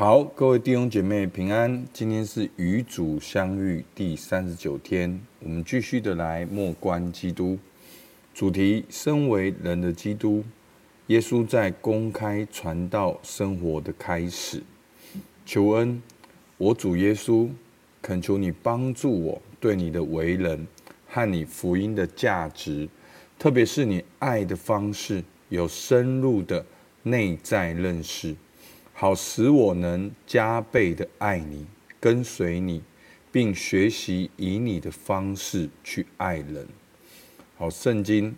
好，各位弟兄姐妹平安。今天是与主相遇第三十九天，我们继续的来默观基督。主题：身为人的基督，耶稣在公开传道生活的开始。求恩，我主耶稣，恳求你帮助我，对你的为人和你福音的价值，特别是你爱的方式，有深入的内在认识。好使我能加倍的爱你，跟随你，并学习以你的方式去爱人。好，圣经，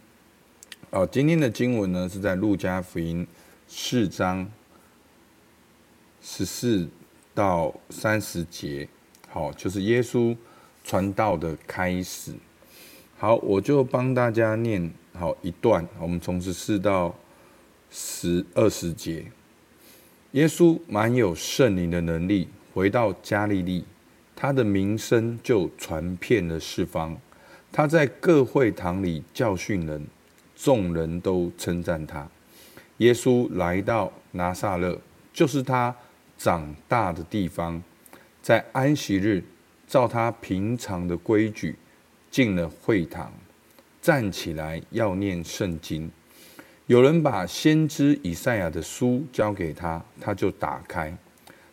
好，今天的经文呢是在路加福音四章十四到三十节。好，就是耶稣传道的开始。好，我就帮大家念好一段，我们从十四到十二十节。耶稣满有圣灵的能力，回到加利利，他的名声就传遍了四方。他在各会堂里教训人，众人都称赞他。耶稣来到拿撒勒，就是他长大的地方，在安息日，照他平常的规矩，进了会堂，站起来要念圣经。有人把先知以赛亚的书交给他，他就打开，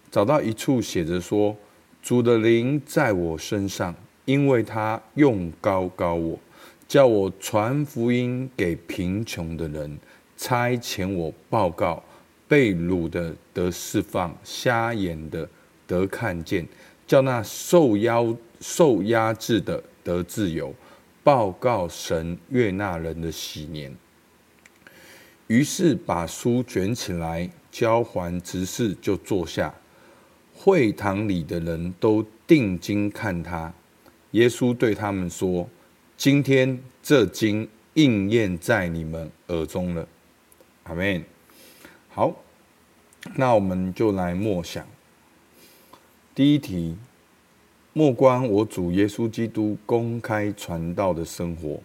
找到一处写着说：“主的灵在我身上，因为他用高高我，叫我传福音给贫穷的人，差遣我报告被掳的得释放，瞎眼的得看见，叫那受压受压制的得自由，报告神悦纳人的喜年。”于是把书卷起来，交还执事，就坐下。会堂里的人都定睛看他。耶稣对他们说：“今天这经应验在你们耳中了。”阿门。好，那我们就来默想。第一题：默观我主耶稣基督公开传道的生活。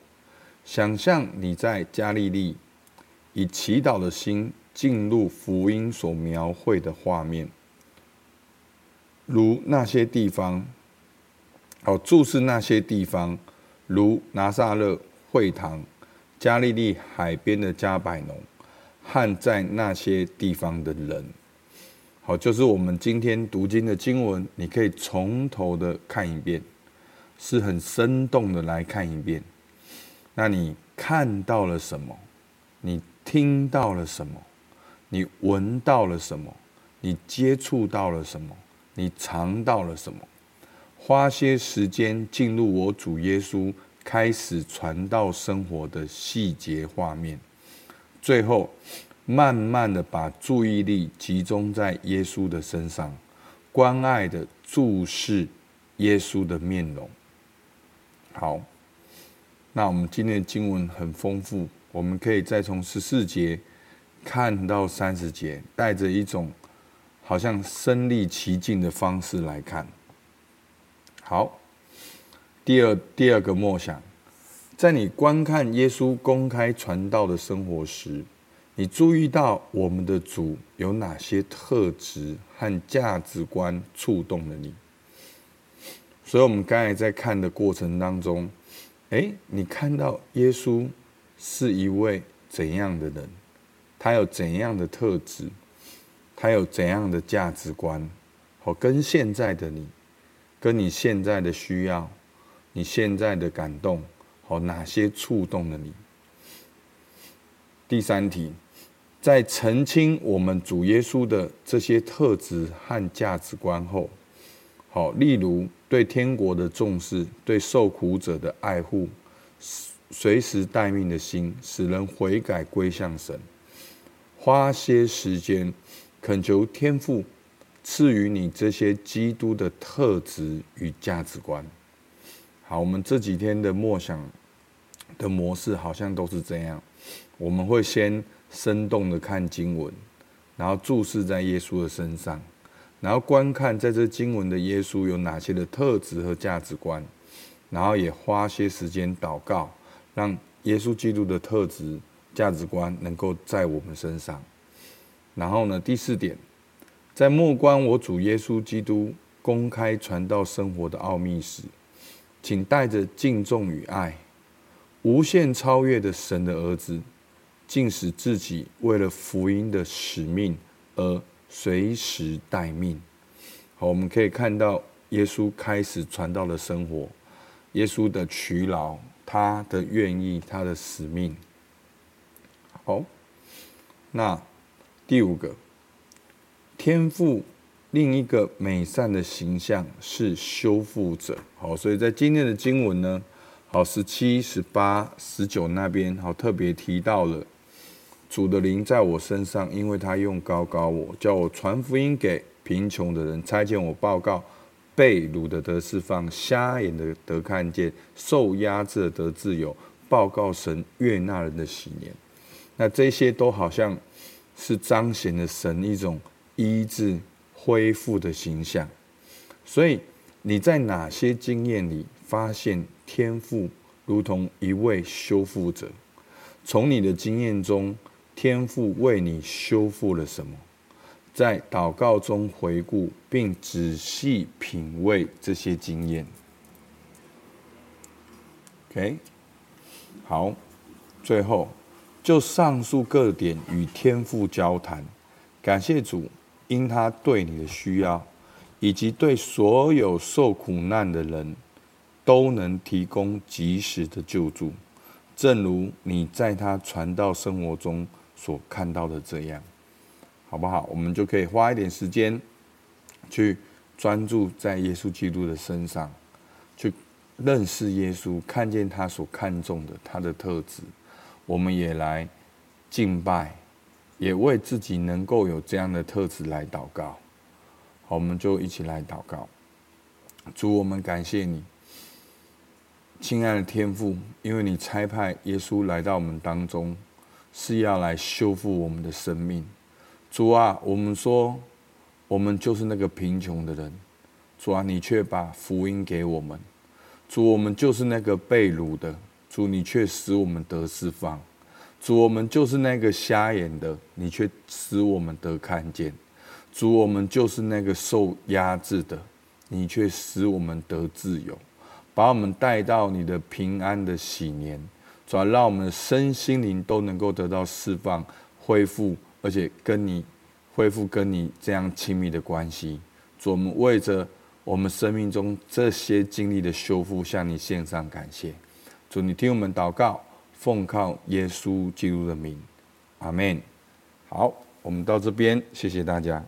想象你在加利利。以祈祷的心进入福音所描绘的画面，如那些地方，好，注视那些地方，如拿撒勒会堂、加利利海边的加百农，和在那些地方的人，好，就是我们今天读经的经文，你可以从头的看一遍，是很生动的来看一遍。那你看到了什么？你听到了什么？你闻到了什么？你接触到了什么？你尝到了什么？花些时间进入我主耶稣开始传道生活的细节画面，最后慢慢的把注意力集中在耶稣的身上，关爱的注视耶稣的面容。好，那我们今天的经文很丰富。我们可以再从十四节看到三十节，带着一种好像身历其境的方式来看。好，第二第二个默想，在你观看耶稣公开传道的生活时，你注意到我们的主有哪些特质和价值观触动了你？所以，我们刚才在看的过程当中，诶，你看到耶稣。是一位怎样的人？他有怎样的特质？他有怎样的价值观？好，跟现在的你，跟你现在的需要，你现在的感动，好，哪些触动了你？第三题，在澄清我们主耶稣的这些特质和价值观后，好，例如对天国的重视，对受苦者的爱护。随时待命的心，使人悔改归向神。花些时间，恳求天父赐予你这些基督的特质与价值观。好，我们这几天的默想的模式好像都是这样。我们会先生动的看经文，然后注视在耶稣的身上，然后观看在这经文的耶稣有哪些的特质和价值观，然后也花些时间祷告。让耶稣基督的特质、价值观能够在我们身上。然后呢，第四点，在默观我主耶稣基督公开传道生活的奥秘时，请带着敬重与爱，无限超越的神的儿子，竟使自己为了福音的使命而随时待命。好，我们可以看到耶稣开始传道的生活，耶稣的劬劳，他的愿意，他的使命。好，那第五个。天赋另一个美善的形象是修复者，好，所以在今天的经文呢，好，十七、十八、十九那边，好，特别提到了主的灵在我身上，因为他用高高我，叫我传福音给贫穷的人，差遣我报告被掳的得释放，瞎眼的得看见，受压制的得自由，报告神悦纳人的喜年。那这些都好像是彰显了神一种。医治、恢复的形象，所以你在哪些经验里发现天赋如同一位修复者？从你的经验中，天赋为你修复了什么？在祷告中回顾并仔细品味这些经验。OK，好，最后就上述各点与天父交谈，感谢主。因他对你的需要，以及对所有受苦难的人，都能提供及时的救助，正如你在他传道生活中所看到的这样，好不好？我们就可以花一点时间，去专注在耶稣基督的身上，去认识耶稣，看见他所看重的他的特质，我们也来敬拜。也为自己能够有这样的特质来祷告，好，我们就一起来祷告。主，我们感谢你，亲爱的天父，因为你差派耶稣来到我们当中，是要来修复我们的生命。主啊，我们说，我们就是那个贫穷的人，主啊，你却把福音给我们。主，我们就是那个被掳的，主，你却使我们得释放。主，我们就是那个瞎眼的，你却使我们得看见；主，我们就是那个受压制的，你却使我们得自由，把我们带到你的平安的喜年，主，让我们的身心灵都能够得到释放、恢复，而且跟你恢复跟你这样亲密的关系。主，我们为着我们生命中这些经历的修复，向你献上感谢。主，你听我们祷告。奉靠耶稣基督的名，阿门。好，我们到这边，谢谢大家。